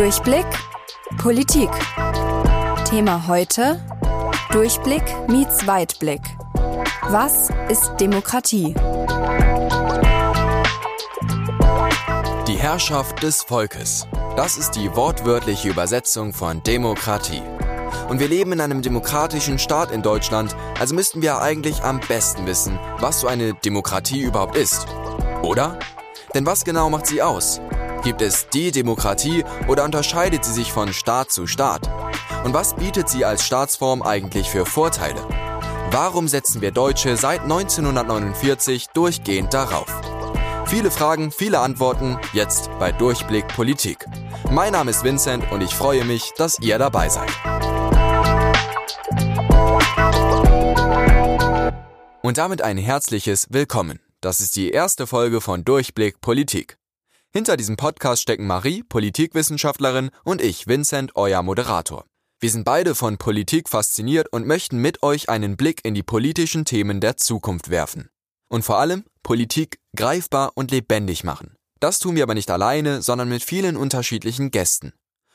Durchblick Politik. Thema heute Durchblick meets Weitblick. Was ist Demokratie? Die Herrschaft des Volkes. Das ist die wortwörtliche Übersetzung von Demokratie. Und wir leben in einem demokratischen Staat in Deutschland, also müssten wir eigentlich am besten wissen, was so eine Demokratie überhaupt ist. Oder? Denn was genau macht sie aus? Gibt es die Demokratie oder unterscheidet sie sich von Staat zu Staat? Und was bietet sie als Staatsform eigentlich für Vorteile? Warum setzen wir Deutsche seit 1949 durchgehend darauf? Viele Fragen, viele Antworten, jetzt bei Durchblick Politik. Mein Name ist Vincent und ich freue mich, dass ihr dabei seid. Und damit ein herzliches Willkommen. Das ist die erste Folge von Durchblick Politik. Hinter diesem Podcast stecken Marie, Politikwissenschaftlerin, und ich, Vincent, euer Moderator. Wir sind beide von Politik fasziniert und möchten mit euch einen Blick in die politischen Themen der Zukunft werfen. Und vor allem Politik greifbar und lebendig machen. Das tun wir aber nicht alleine, sondern mit vielen unterschiedlichen Gästen.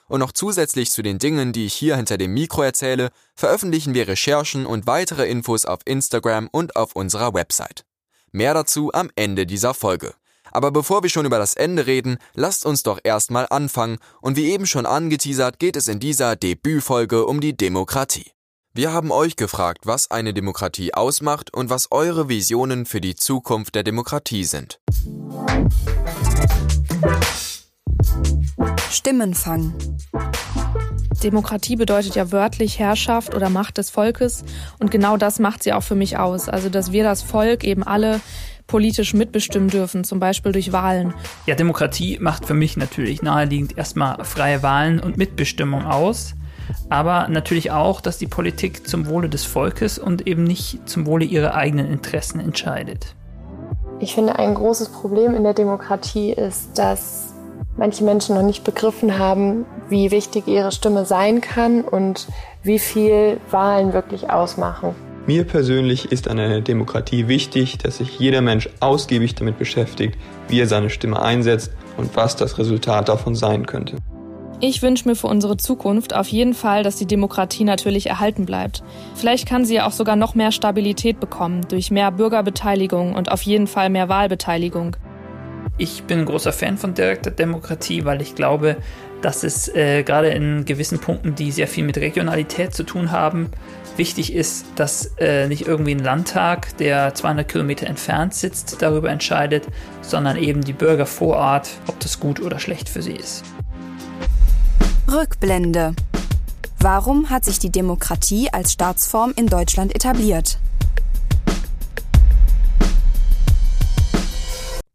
Und noch zusätzlich zu den Dingen, die ich hier hinter dem Mikro erzähle, veröffentlichen wir Recherchen und weitere Infos auf Instagram und auf unserer Website. Mehr dazu am Ende dieser Folge. Aber bevor wir schon über das Ende reden, lasst uns doch erstmal anfangen und wie eben schon angeteasert geht es in dieser Debütfolge um die Demokratie. Wir haben euch gefragt, was eine Demokratie ausmacht und was eure Visionen für die Zukunft der Demokratie sind. Stimmenfang. Demokratie bedeutet ja wörtlich Herrschaft oder Macht des Volkes und genau das macht sie auch für mich aus. Also dass wir das Volk eben alle politisch mitbestimmen dürfen, zum Beispiel durch Wahlen. Ja, Demokratie macht für mich natürlich naheliegend erstmal freie Wahlen und Mitbestimmung aus, aber natürlich auch, dass die Politik zum Wohle des Volkes und eben nicht zum Wohle ihrer eigenen Interessen entscheidet. Ich finde, ein großes Problem in der Demokratie ist, dass manche Menschen noch nicht begriffen haben, wie wichtig ihre Stimme sein kann und wie viel Wahlen wirklich ausmachen. Mir persönlich ist an einer Demokratie wichtig, dass sich jeder Mensch ausgiebig damit beschäftigt, wie er seine Stimme einsetzt und was das Resultat davon sein könnte. Ich wünsche mir für unsere Zukunft auf jeden Fall, dass die Demokratie natürlich erhalten bleibt. Vielleicht kann sie ja auch sogar noch mehr Stabilität bekommen durch mehr Bürgerbeteiligung und auf jeden Fall mehr Wahlbeteiligung. Ich bin ein großer Fan von direkter Demokratie, weil ich glaube, dass es äh, gerade in gewissen Punkten, die sehr viel mit Regionalität zu tun haben, wichtig ist, dass äh, nicht irgendwie ein Landtag, der 200 Kilometer entfernt sitzt, darüber entscheidet, sondern eben die Bürger vor Ort, ob das gut oder schlecht für sie ist. Rückblende. Warum hat sich die Demokratie als Staatsform in Deutschland etabliert?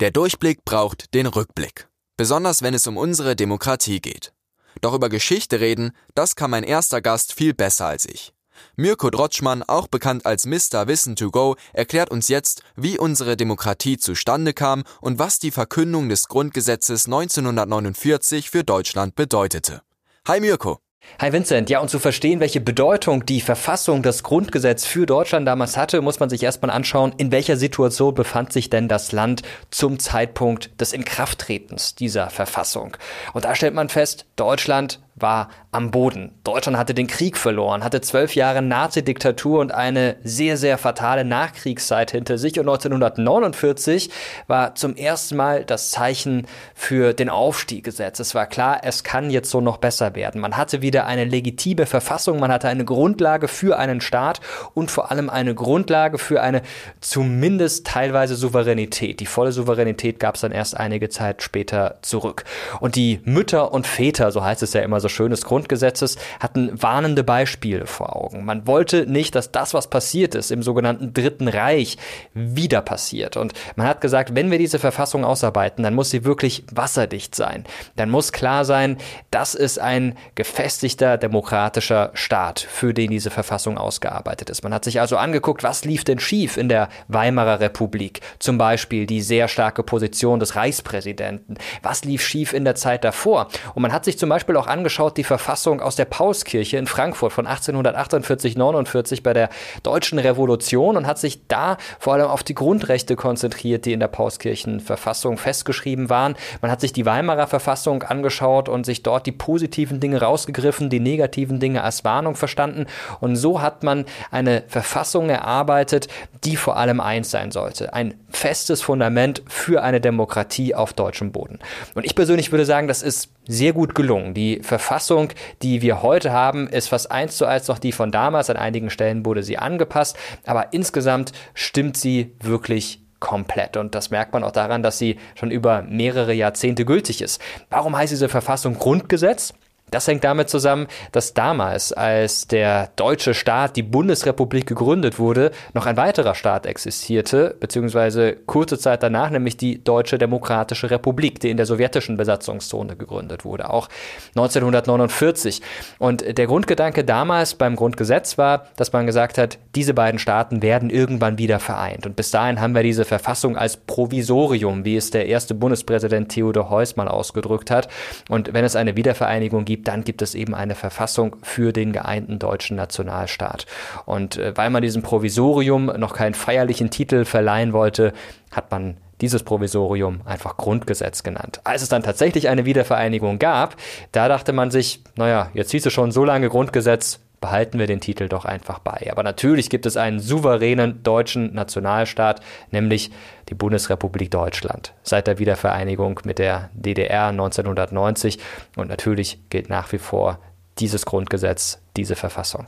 Der Durchblick braucht den Rückblick, besonders wenn es um unsere Demokratie geht. Doch über Geschichte reden, das kann mein erster Gast viel besser als ich. Mirko Drotschmann, auch bekannt als Mr. Wissen to Go, erklärt uns jetzt, wie unsere Demokratie zustande kam und was die Verkündung des Grundgesetzes 1949 für Deutschland bedeutete. Hi Mirko. Hi Vincent, ja und zu verstehen, welche Bedeutung die Verfassung, das Grundgesetz für Deutschland damals hatte, muss man sich erstmal anschauen, in welcher Situation befand sich denn das Land zum Zeitpunkt des Inkrafttretens dieser Verfassung. Und da stellt man fest, Deutschland war am Boden. Deutschland hatte den Krieg verloren, hatte zwölf Jahre Nazi-Diktatur und eine sehr, sehr fatale Nachkriegszeit hinter sich. Und 1949 war zum ersten Mal das Zeichen für den Aufstieg gesetzt. Es war klar, es kann jetzt so noch besser werden. Man hatte wieder eine legitime Verfassung, man hatte eine Grundlage für einen Staat und vor allem eine Grundlage für eine zumindest teilweise Souveränität. Die volle Souveränität gab es dann erst einige Zeit später zurück. Und die Mütter und Väter, so heißt es ja immer so schön, des Grundgesetzes, hatten warnende Beispiele vor Augen. Man wollte nicht, dass das, was passiert ist im sogenannten Dritten Reich, wieder passiert. Und man hat gesagt, wenn wir diese Verfassung ausarbeiten, dann muss sie wirklich wasserdicht sein. Dann muss klar sein, das ist ein gefestigter demokratischer Staat, für den diese Verfassung ausgearbeitet ist. Man hat sich also angeguckt, was lief denn schief in der Weimarer Republik? Zum Beispiel die sehr starke Position des Reichspräsidenten. Was lief schief in der Zeit davor? Und man hat sich zum Beispiel auch angeschaut, anschaut, die Verfassung aus der Paulskirche in Frankfurt von 1848-49 bei der Deutschen Revolution und hat sich da vor allem auf die Grundrechte konzentriert, die in der Paulskirchenverfassung festgeschrieben waren. Man hat sich die Weimarer Verfassung angeschaut und sich dort die positiven Dinge rausgegriffen, die negativen Dinge als Warnung verstanden. Und so hat man eine Verfassung erarbeitet, die vor allem eins sein sollte. Ein festes Fundament für eine Demokratie auf deutschem Boden. Und ich persönlich würde sagen, das ist sehr gut gelungen. Die Verfassung, die wir heute haben, ist fast eins zu eins noch die von damals. An einigen Stellen wurde sie angepasst, aber insgesamt stimmt sie wirklich komplett. Und das merkt man auch daran, dass sie schon über mehrere Jahrzehnte gültig ist. Warum heißt diese Verfassung Grundgesetz? Das hängt damit zusammen, dass damals, als der deutsche Staat, die Bundesrepublik gegründet wurde, noch ein weiterer Staat existierte, beziehungsweise kurze Zeit danach, nämlich die Deutsche Demokratische Republik, die in der sowjetischen Besatzungszone gegründet wurde, auch 1949. Und der Grundgedanke damals beim Grundgesetz war, dass man gesagt hat, diese beiden Staaten werden irgendwann wieder vereint. Und bis dahin haben wir diese Verfassung als Provisorium, wie es der erste Bundespräsident Theodor Heuss mal ausgedrückt hat. Und wenn es eine Wiedervereinigung gibt, dann gibt es eben eine Verfassung für den geeinten deutschen Nationalstaat. Und äh, weil man diesem Provisorium noch keinen feierlichen Titel verleihen wollte, hat man dieses Provisorium einfach Grundgesetz genannt. Als es dann tatsächlich eine Wiedervereinigung gab, da dachte man sich, naja, jetzt hieß es schon so lange Grundgesetz, behalten wir den Titel doch einfach bei. Aber natürlich gibt es einen souveränen deutschen Nationalstaat, nämlich die Bundesrepublik Deutschland, seit der Wiedervereinigung mit der DDR 1990. Und natürlich gilt nach wie vor dieses Grundgesetz, diese Verfassung.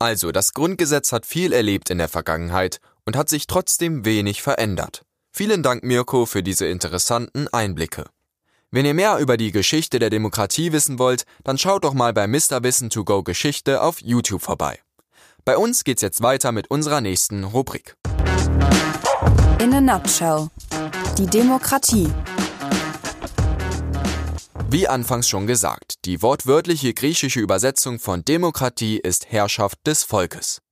Also, das Grundgesetz hat viel erlebt in der Vergangenheit und hat sich trotzdem wenig verändert. Vielen Dank, Mirko, für diese interessanten Einblicke. Wenn ihr mehr über die Geschichte der Demokratie wissen wollt, dann schaut doch mal bei Mr. Wissen to Go Geschichte auf YouTube vorbei. Bei uns geht's jetzt weiter mit unserer nächsten Rubrik. In a nutshell. Die Demokratie. Wie anfangs schon gesagt, die wortwörtliche griechische Übersetzung von Demokratie ist Herrschaft des Volkes.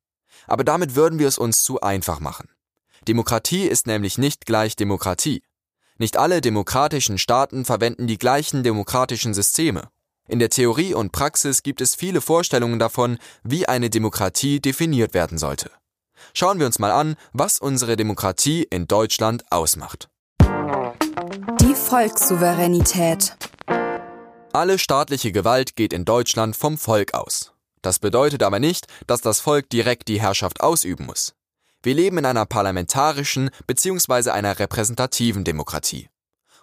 Aber damit würden wir es uns zu einfach machen. Demokratie ist nämlich nicht gleich Demokratie. Nicht alle demokratischen Staaten verwenden die gleichen demokratischen Systeme. In der Theorie und Praxis gibt es viele Vorstellungen davon, wie eine Demokratie definiert werden sollte. Schauen wir uns mal an, was unsere Demokratie in Deutschland ausmacht. Die Volkssouveränität. Alle staatliche Gewalt geht in Deutschland vom Volk aus. Das bedeutet aber nicht, dass das Volk direkt die Herrschaft ausüben muss. Wir leben in einer parlamentarischen bzw. einer repräsentativen Demokratie.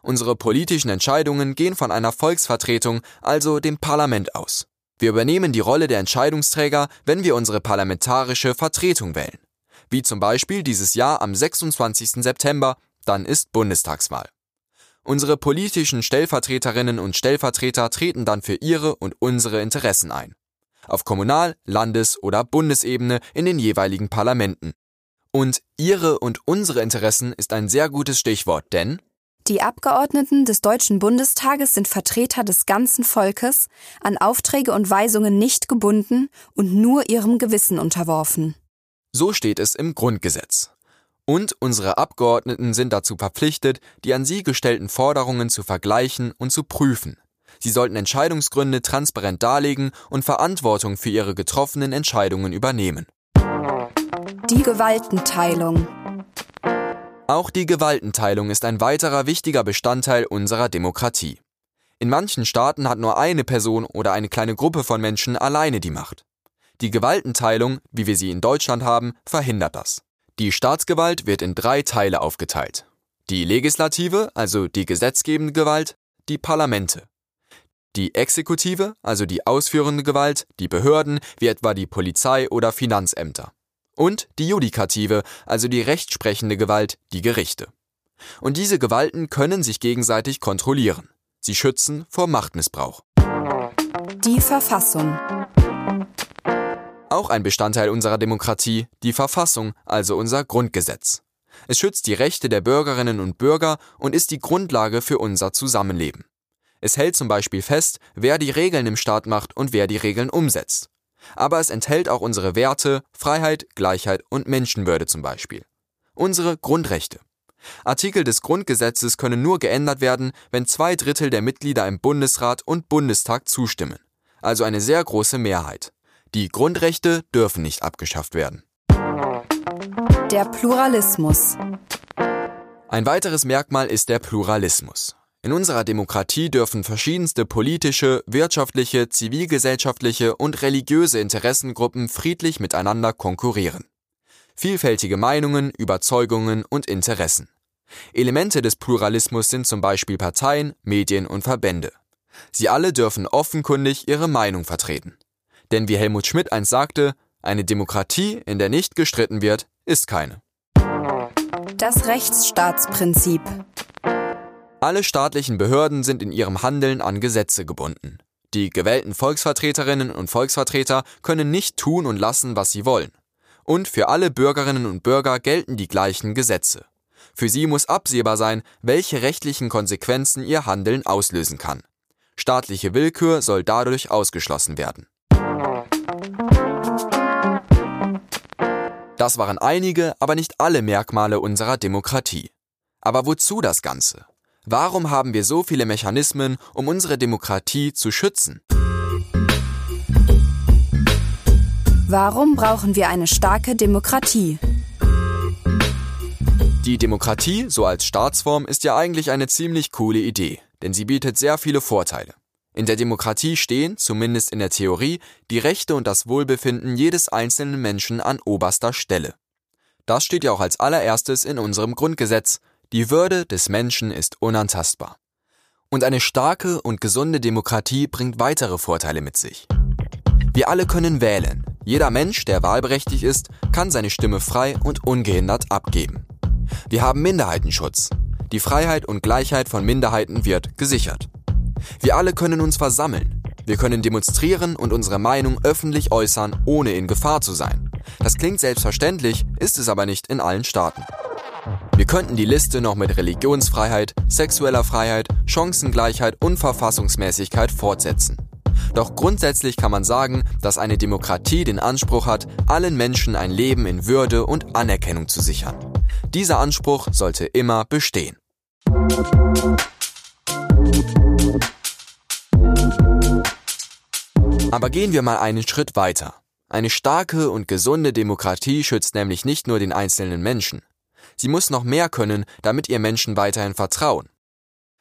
Unsere politischen Entscheidungen gehen von einer Volksvertretung, also dem Parlament aus. Wir übernehmen die Rolle der Entscheidungsträger, wenn wir unsere parlamentarische Vertretung wählen. Wie zum Beispiel dieses Jahr am 26. September, dann ist Bundestagswahl. Unsere politischen Stellvertreterinnen und Stellvertreter treten dann für ihre und unsere Interessen ein. Auf Kommunal-, Landes- oder Bundesebene in den jeweiligen Parlamenten. Und Ihre und unsere Interessen ist ein sehr gutes Stichwort, denn die Abgeordneten des Deutschen Bundestages sind Vertreter des ganzen Volkes, an Aufträge und Weisungen nicht gebunden und nur ihrem Gewissen unterworfen. So steht es im Grundgesetz. Und unsere Abgeordneten sind dazu verpflichtet, die an sie gestellten Forderungen zu vergleichen und zu prüfen. Sie sollten Entscheidungsgründe transparent darlegen und Verantwortung für ihre getroffenen Entscheidungen übernehmen. Die Gewaltenteilung. Auch die Gewaltenteilung ist ein weiterer wichtiger Bestandteil unserer Demokratie. In manchen Staaten hat nur eine Person oder eine kleine Gruppe von Menschen alleine die Macht. Die Gewaltenteilung, wie wir sie in Deutschland haben, verhindert das. Die Staatsgewalt wird in drei Teile aufgeteilt. Die Legislative, also die gesetzgebende Gewalt, die Parlamente. Die Exekutive, also die ausführende Gewalt, die Behörden, wie etwa die Polizei oder Finanzämter und die Judikative, also die rechtsprechende Gewalt, die Gerichte. Und diese Gewalten können sich gegenseitig kontrollieren. Sie schützen vor Machtmissbrauch. Die Verfassung. Auch ein Bestandteil unserer Demokratie, die Verfassung, also unser Grundgesetz. Es schützt die Rechte der Bürgerinnen und Bürger und ist die Grundlage für unser Zusammenleben. Es hält zum Beispiel fest, wer die Regeln im Staat macht und wer die Regeln umsetzt aber es enthält auch unsere Werte, Freiheit, Gleichheit und Menschenwürde zum Beispiel. Unsere Grundrechte. Artikel des Grundgesetzes können nur geändert werden, wenn zwei Drittel der Mitglieder im Bundesrat und Bundestag zustimmen, also eine sehr große Mehrheit. Die Grundrechte dürfen nicht abgeschafft werden. Der Pluralismus. Ein weiteres Merkmal ist der Pluralismus. In unserer Demokratie dürfen verschiedenste politische, wirtschaftliche, zivilgesellschaftliche und religiöse Interessengruppen friedlich miteinander konkurrieren. Vielfältige Meinungen, Überzeugungen und Interessen. Elemente des Pluralismus sind zum Beispiel Parteien, Medien und Verbände. Sie alle dürfen offenkundig ihre Meinung vertreten. Denn wie Helmut Schmidt einst sagte, eine Demokratie, in der nicht gestritten wird, ist keine. Das Rechtsstaatsprinzip. Alle staatlichen Behörden sind in ihrem Handeln an Gesetze gebunden. Die gewählten Volksvertreterinnen und Volksvertreter können nicht tun und lassen, was sie wollen. Und für alle Bürgerinnen und Bürger gelten die gleichen Gesetze. Für sie muss absehbar sein, welche rechtlichen Konsequenzen ihr Handeln auslösen kann. Staatliche Willkür soll dadurch ausgeschlossen werden. Das waren einige, aber nicht alle Merkmale unserer Demokratie. Aber wozu das Ganze? Warum haben wir so viele Mechanismen, um unsere Demokratie zu schützen? Warum brauchen wir eine starke Demokratie? Die Demokratie, so als Staatsform, ist ja eigentlich eine ziemlich coole Idee, denn sie bietet sehr viele Vorteile. In der Demokratie stehen, zumindest in der Theorie, die Rechte und das Wohlbefinden jedes einzelnen Menschen an oberster Stelle. Das steht ja auch als allererstes in unserem Grundgesetz. Die Würde des Menschen ist unantastbar. Und eine starke und gesunde Demokratie bringt weitere Vorteile mit sich. Wir alle können wählen. Jeder Mensch, der wahlberechtigt ist, kann seine Stimme frei und ungehindert abgeben. Wir haben Minderheitenschutz. Die Freiheit und Gleichheit von Minderheiten wird gesichert. Wir alle können uns versammeln. Wir können demonstrieren und unsere Meinung öffentlich äußern, ohne in Gefahr zu sein. Das klingt selbstverständlich, ist es aber nicht in allen Staaten. Wir könnten die Liste noch mit Religionsfreiheit, sexueller Freiheit, Chancengleichheit und Verfassungsmäßigkeit fortsetzen. Doch grundsätzlich kann man sagen, dass eine Demokratie den Anspruch hat, allen Menschen ein Leben in Würde und Anerkennung zu sichern. Dieser Anspruch sollte immer bestehen. Aber gehen wir mal einen Schritt weiter. Eine starke und gesunde Demokratie schützt nämlich nicht nur den einzelnen Menschen. Sie muss noch mehr können, damit ihr Menschen weiterhin vertrauen.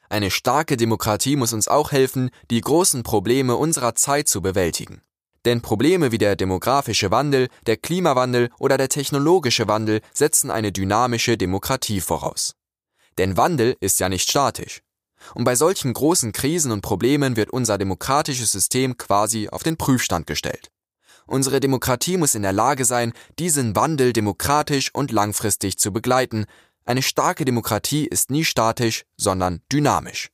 Eine starke Demokratie muss uns auch helfen, die großen Probleme unserer Zeit zu bewältigen. Denn Probleme wie der demografische Wandel, der Klimawandel oder der technologische Wandel setzen eine dynamische Demokratie voraus. Denn Wandel ist ja nicht statisch. Und bei solchen großen Krisen und Problemen wird unser demokratisches System quasi auf den Prüfstand gestellt. Unsere Demokratie muss in der Lage sein, diesen Wandel demokratisch und langfristig zu begleiten. Eine starke Demokratie ist nie statisch, sondern dynamisch.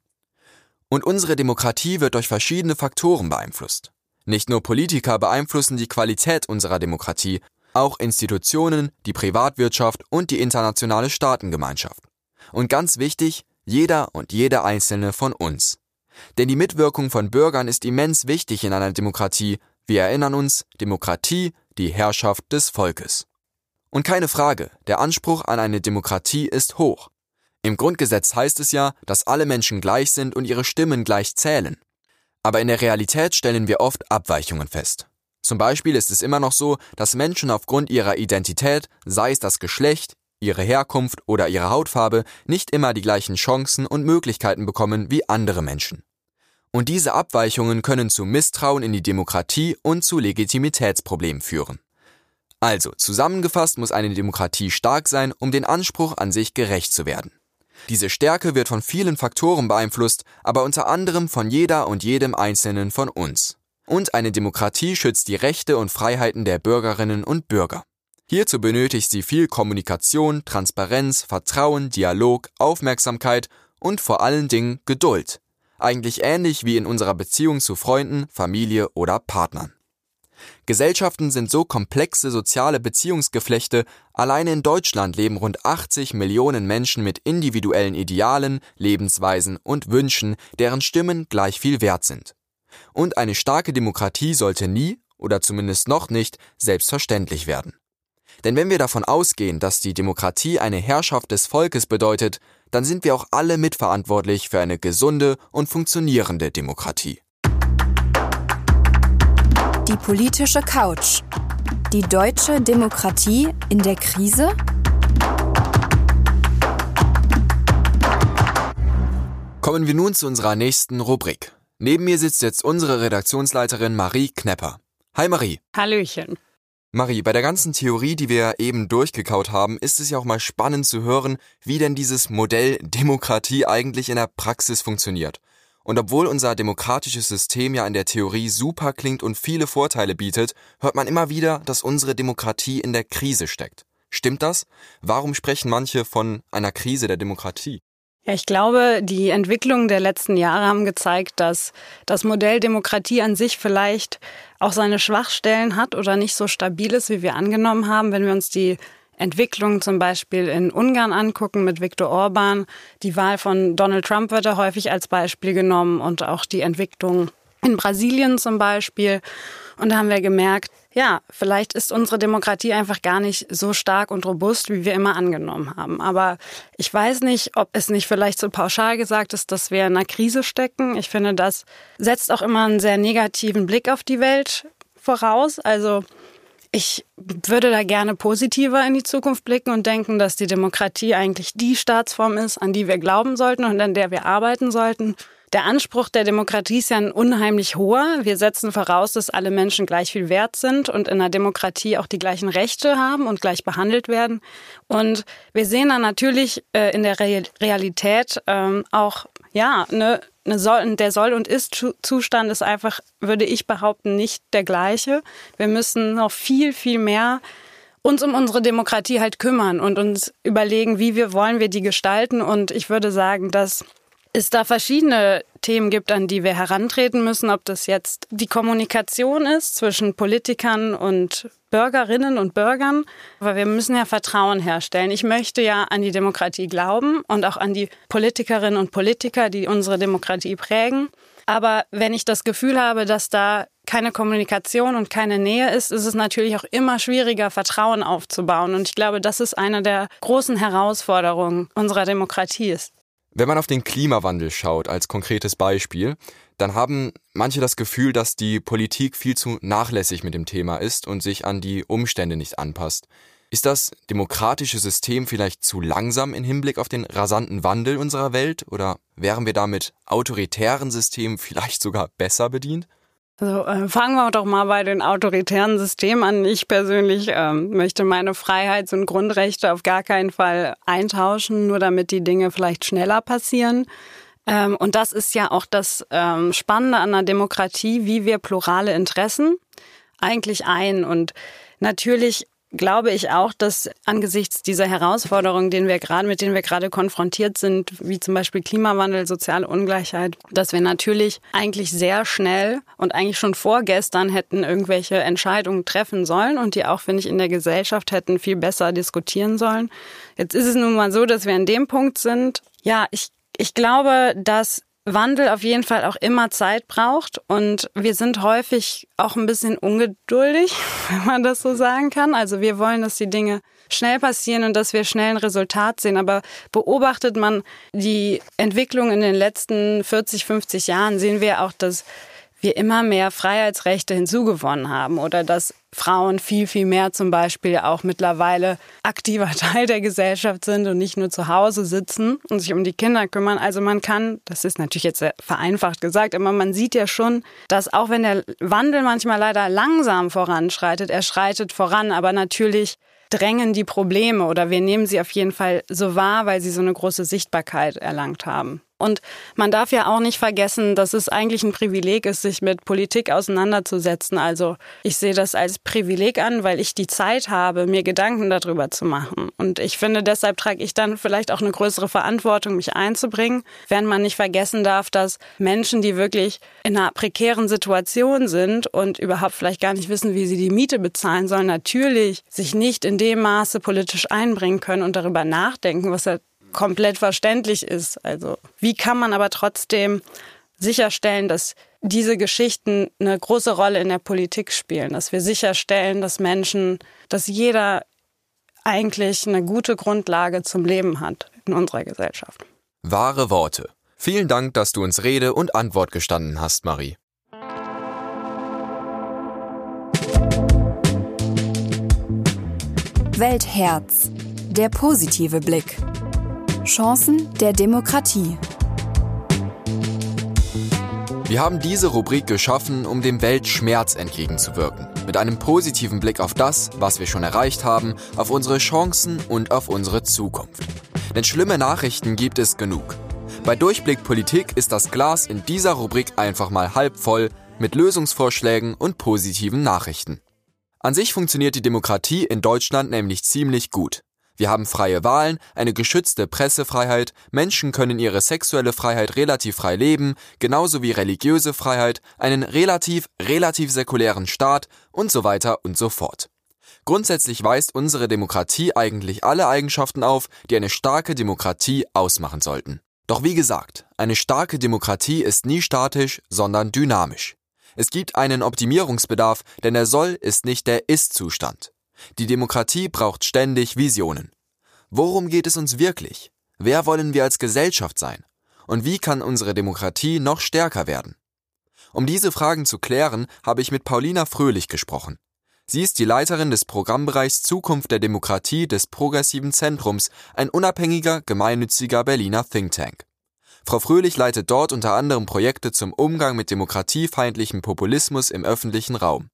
Und unsere Demokratie wird durch verschiedene Faktoren beeinflusst. Nicht nur Politiker beeinflussen die Qualität unserer Demokratie, auch Institutionen, die Privatwirtschaft und die internationale Staatengemeinschaft. Und ganz wichtig, jeder und jede einzelne von uns. Denn die Mitwirkung von Bürgern ist immens wichtig in einer Demokratie. Wir erinnern uns, Demokratie, die Herrschaft des Volkes. Und keine Frage, der Anspruch an eine Demokratie ist hoch. Im Grundgesetz heißt es ja, dass alle Menschen gleich sind und ihre Stimmen gleich zählen. Aber in der Realität stellen wir oft Abweichungen fest. Zum Beispiel ist es immer noch so, dass Menschen aufgrund ihrer Identität, sei es das Geschlecht, ihre Herkunft oder ihre Hautfarbe, nicht immer die gleichen Chancen und Möglichkeiten bekommen wie andere Menschen. Und diese Abweichungen können zu Misstrauen in die Demokratie und zu Legitimitätsproblemen führen. Also, zusammengefasst muss eine Demokratie stark sein, um den Anspruch an sich gerecht zu werden. Diese Stärke wird von vielen Faktoren beeinflusst, aber unter anderem von jeder und jedem Einzelnen von uns. Und eine Demokratie schützt die Rechte und Freiheiten der Bürgerinnen und Bürger. Hierzu benötigt sie viel Kommunikation, Transparenz, Vertrauen, Dialog, Aufmerksamkeit und vor allen Dingen Geduld. Eigentlich ähnlich wie in unserer Beziehung zu Freunden, Familie oder Partnern. Gesellschaften sind so komplexe soziale Beziehungsgeflechte, alleine in Deutschland leben rund 80 Millionen Menschen mit individuellen Idealen, Lebensweisen und Wünschen, deren Stimmen gleich viel wert sind. Und eine starke Demokratie sollte nie, oder zumindest noch nicht, selbstverständlich werden. Denn wenn wir davon ausgehen, dass die Demokratie eine Herrschaft des Volkes bedeutet, dann sind wir auch alle mitverantwortlich für eine gesunde und funktionierende Demokratie. Die politische Couch. Die deutsche Demokratie in der Krise? Kommen wir nun zu unserer nächsten Rubrik. Neben mir sitzt jetzt unsere Redaktionsleiterin Marie Knepper. Hi Marie. Hallöchen. Marie, bei der ganzen Theorie, die wir eben durchgekaut haben, ist es ja auch mal spannend zu hören, wie denn dieses Modell Demokratie eigentlich in der Praxis funktioniert. Und obwohl unser demokratisches System ja in der Theorie super klingt und viele Vorteile bietet, hört man immer wieder, dass unsere Demokratie in der Krise steckt. Stimmt das? Warum sprechen manche von einer Krise der Demokratie? Ja, ich glaube, die Entwicklungen der letzten Jahre haben gezeigt, dass das Modell Demokratie an sich vielleicht auch seine Schwachstellen hat oder nicht so stabil ist, wie wir angenommen haben. Wenn wir uns die Entwicklung zum Beispiel in Ungarn angucken mit Viktor Orban, die Wahl von Donald Trump wird da häufig als Beispiel genommen und auch die Entwicklung in Brasilien zum Beispiel. Und da haben wir gemerkt, ja, vielleicht ist unsere Demokratie einfach gar nicht so stark und robust, wie wir immer angenommen haben. Aber ich weiß nicht, ob es nicht vielleicht so pauschal gesagt ist, dass wir in einer Krise stecken. Ich finde, das setzt auch immer einen sehr negativen Blick auf die Welt voraus. Also ich würde da gerne positiver in die Zukunft blicken und denken, dass die Demokratie eigentlich die Staatsform ist, an die wir glauben sollten und an der wir arbeiten sollten. Der Anspruch der Demokratie ist ja ein unheimlich hoher. Wir setzen voraus, dass alle Menschen gleich viel wert sind und in einer Demokratie auch die gleichen Rechte haben und gleich behandelt werden. Und wir sehen dann natürlich äh, in der Realität ähm, auch ja eine eine Soll der Soll- und Ist-Zustand ist einfach, würde ich behaupten, nicht der gleiche. Wir müssen noch viel, viel mehr uns um unsere Demokratie halt kümmern und uns überlegen, wie wir wollen wir die gestalten. Und ich würde sagen, dass es da verschiedene Themen gibt, an die wir herantreten müssen, ob das jetzt die Kommunikation ist zwischen Politikern und Bürgerinnen und Bürgern. Aber wir müssen ja Vertrauen herstellen. Ich möchte ja an die Demokratie glauben und auch an die Politikerinnen und Politiker, die unsere Demokratie prägen. Aber wenn ich das Gefühl habe, dass da keine Kommunikation und keine Nähe ist, ist es natürlich auch immer schwieriger, Vertrauen aufzubauen. Und ich glaube, das ist eine der großen Herausforderungen unserer Demokratie ist. Wenn man auf den Klimawandel schaut als konkretes Beispiel, dann haben manche das Gefühl, dass die Politik viel zu nachlässig mit dem Thema ist und sich an die Umstände nicht anpasst. Ist das demokratische System vielleicht zu langsam im Hinblick auf den rasanten Wandel unserer Welt oder wären wir damit autoritären Systemen vielleicht sogar besser bedient? Also fangen wir doch mal bei den autoritären Systemen an. Ich persönlich äh, möchte meine Freiheits- und Grundrechte auf gar keinen Fall eintauschen, nur damit die Dinge vielleicht schneller passieren. Ähm, und das ist ja auch das ähm, Spannende an einer Demokratie, wie wir plurale Interessen eigentlich ein. Und natürlich glaube ich auch, dass angesichts dieser Herausforderungen, denen wir gerade, mit denen wir gerade konfrontiert sind, wie zum Beispiel Klimawandel, soziale Ungleichheit, dass wir natürlich eigentlich sehr schnell und eigentlich schon vorgestern hätten irgendwelche Entscheidungen treffen sollen und die auch, finde ich, in der Gesellschaft hätten viel besser diskutieren sollen. Jetzt ist es nun mal so, dass wir an dem Punkt sind. Ja, ich, ich glaube, dass Wandel auf jeden Fall auch immer Zeit braucht und wir sind häufig auch ein bisschen ungeduldig, wenn man das so sagen kann. Also wir wollen, dass die Dinge schnell passieren und dass wir schnell ein Resultat sehen. Aber beobachtet man die Entwicklung in den letzten 40, 50 Jahren, sehen wir auch, dass wir immer mehr Freiheitsrechte hinzugewonnen haben oder dass Frauen viel, viel mehr zum Beispiel auch mittlerweile aktiver Teil der Gesellschaft sind und nicht nur zu Hause sitzen und sich um die Kinder kümmern. Also man kann, das ist natürlich jetzt vereinfacht gesagt, aber man sieht ja schon, dass auch wenn der Wandel manchmal leider langsam voranschreitet, er schreitet voran, aber natürlich drängen die Probleme oder wir nehmen sie auf jeden Fall so wahr, weil sie so eine große Sichtbarkeit erlangt haben. Und man darf ja auch nicht vergessen, dass es eigentlich ein Privileg ist, sich mit Politik auseinanderzusetzen. Also ich sehe das als Privileg an, weil ich die Zeit habe, mir Gedanken darüber zu machen. Und ich finde, deshalb trage ich dann vielleicht auch eine größere Verantwortung, mich einzubringen, während man nicht vergessen darf, dass Menschen, die wirklich in einer prekären Situation sind und überhaupt vielleicht gar nicht wissen, wie sie die Miete bezahlen sollen, natürlich sich nicht in dem Maße politisch einbringen können und darüber nachdenken, was er komplett verständlich ist. Also wie kann man aber trotzdem sicherstellen, dass diese Geschichten eine große Rolle in der Politik spielen, dass wir sicherstellen, dass Menschen, dass jeder eigentlich eine gute Grundlage zum Leben hat in unserer Gesellschaft. Wahre Worte. Vielen Dank, dass du uns Rede und Antwort gestanden hast, Marie. Weltherz. Der positive Blick. Chancen der Demokratie. Wir haben diese Rubrik geschaffen, um dem Weltschmerz entgegenzuwirken. Mit einem positiven Blick auf das, was wir schon erreicht haben, auf unsere Chancen und auf unsere Zukunft. Denn schlimme Nachrichten gibt es genug. Bei Durchblick Politik ist das Glas in dieser Rubrik einfach mal halb voll mit Lösungsvorschlägen und positiven Nachrichten. An sich funktioniert die Demokratie in Deutschland nämlich ziemlich gut. Wir haben freie Wahlen, eine geschützte Pressefreiheit, Menschen können ihre sexuelle Freiheit relativ frei leben, genauso wie religiöse Freiheit, einen relativ, relativ säkulären Staat und so weiter und so fort. Grundsätzlich weist unsere Demokratie eigentlich alle Eigenschaften auf, die eine starke Demokratie ausmachen sollten. Doch wie gesagt, eine starke Demokratie ist nie statisch, sondern dynamisch. Es gibt einen Optimierungsbedarf, denn der Soll ist nicht der Ist-Zustand. Die Demokratie braucht ständig Visionen. Worum geht es uns wirklich? Wer wollen wir als Gesellschaft sein? Und wie kann unsere Demokratie noch stärker werden? Um diese Fragen zu klären, habe ich mit Paulina Fröhlich gesprochen. Sie ist die Leiterin des Programmbereichs Zukunft der Demokratie des Progressiven Zentrums, ein unabhängiger, gemeinnütziger Berliner Think Tank. Frau Fröhlich leitet dort unter anderem Projekte zum Umgang mit demokratiefeindlichem Populismus im öffentlichen Raum.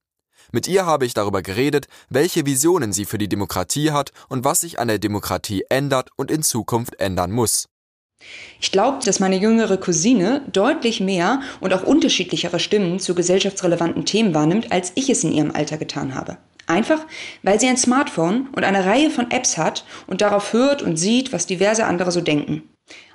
Mit ihr habe ich darüber geredet, welche Visionen sie für die Demokratie hat und was sich an der Demokratie ändert und in Zukunft ändern muss. Ich glaube, dass meine jüngere Cousine deutlich mehr und auch unterschiedlichere Stimmen zu gesellschaftsrelevanten Themen wahrnimmt, als ich es in ihrem Alter getan habe. Einfach, weil sie ein Smartphone und eine Reihe von Apps hat und darauf hört und sieht, was diverse andere so denken.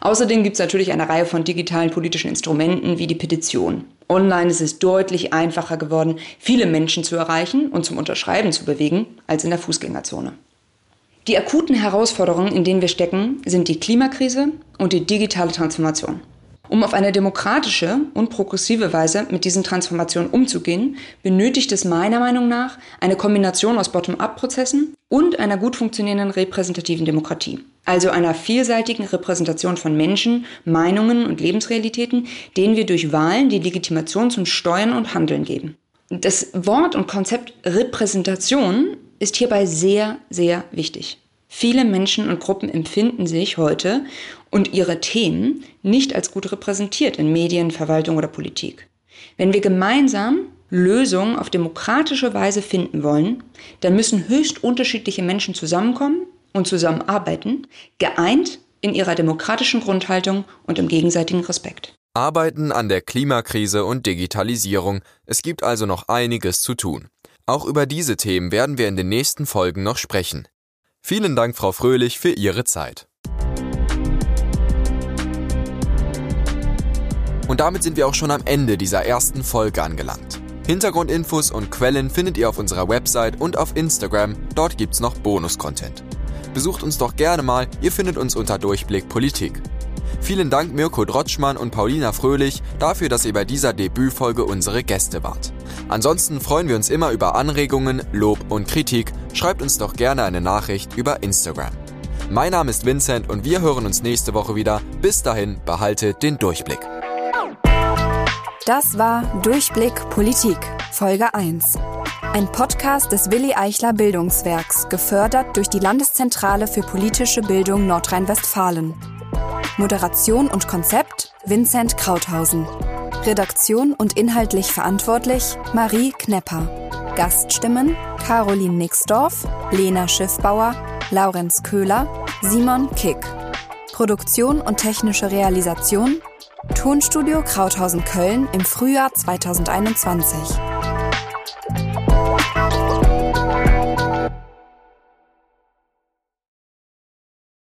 Außerdem gibt es natürlich eine Reihe von digitalen politischen Instrumenten wie die Petition. Online ist es deutlich einfacher geworden, viele Menschen zu erreichen und zum Unterschreiben zu bewegen, als in der Fußgängerzone. Die akuten Herausforderungen, in denen wir stecken, sind die Klimakrise und die digitale Transformation. Um auf eine demokratische und progressive Weise mit diesen Transformationen umzugehen, benötigt es meiner Meinung nach eine Kombination aus Bottom-up-Prozessen und einer gut funktionierenden repräsentativen Demokratie. Also einer vielseitigen Repräsentation von Menschen, Meinungen und Lebensrealitäten, denen wir durch Wahlen die Legitimation zum Steuern und Handeln geben. Das Wort und Konzept Repräsentation ist hierbei sehr, sehr wichtig. Viele Menschen und Gruppen empfinden sich heute und ihre Themen nicht als gut repräsentiert in Medien, Verwaltung oder Politik. Wenn wir gemeinsam Lösungen auf demokratische Weise finden wollen, dann müssen höchst unterschiedliche Menschen zusammenkommen und zusammenarbeiten, geeint in ihrer demokratischen Grundhaltung und im gegenseitigen Respekt. Arbeiten an der Klimakrise und Digitalisierung. Es gibt also noch einiges zu tun. Auch über diese Themen werden wir in den nächsten Folgen noch sprechen. Vielen Dank, Frau Fröhlich, für Ihre Zeit. Und damit sind wir auch schon am Ende dieser ersten Folge angelangt. Hintergrundinfos und Quellen findet ihr auf unserer Website und auf Instagram, dort gibt's noch Bonus-Content. Besucht uns doch gerne mal, ihr findet uns unter Durchblick Politik. Vielen Dank Mirko Drotschmann und Paulina Fröhlich dafür, dass ihr bei dieser Debütfolge unsere Gäste wart. Ansonsten freuen wir uns immer über Anregungen, Lob und Kritik. Schreibt uns doch gerne eine Nachricht über Instagram. Mein Name ist Vincent und wir hören uns nächste Woche wieder. Bis dahin, behaltet den Durchblick. Das war Durchblick Politik, Folge 1. Ein Podcast des Willi Eichler Bildungswerks, gefördert durch die Landeszentrale für politische Bildung Nordrhein-Westfalen. Moderation und Konzept Vincent Krauthausen. Redaktion und inhaltlich verantwortlich Marie Knepper. Gaststimmen Caroline Nixdorf, Lena Schiffbauer, Laurenz Köhler, Simon Kick. Produktion und technische Realisation Tonstudio Krauthausen Köln im Frühjahr 2021.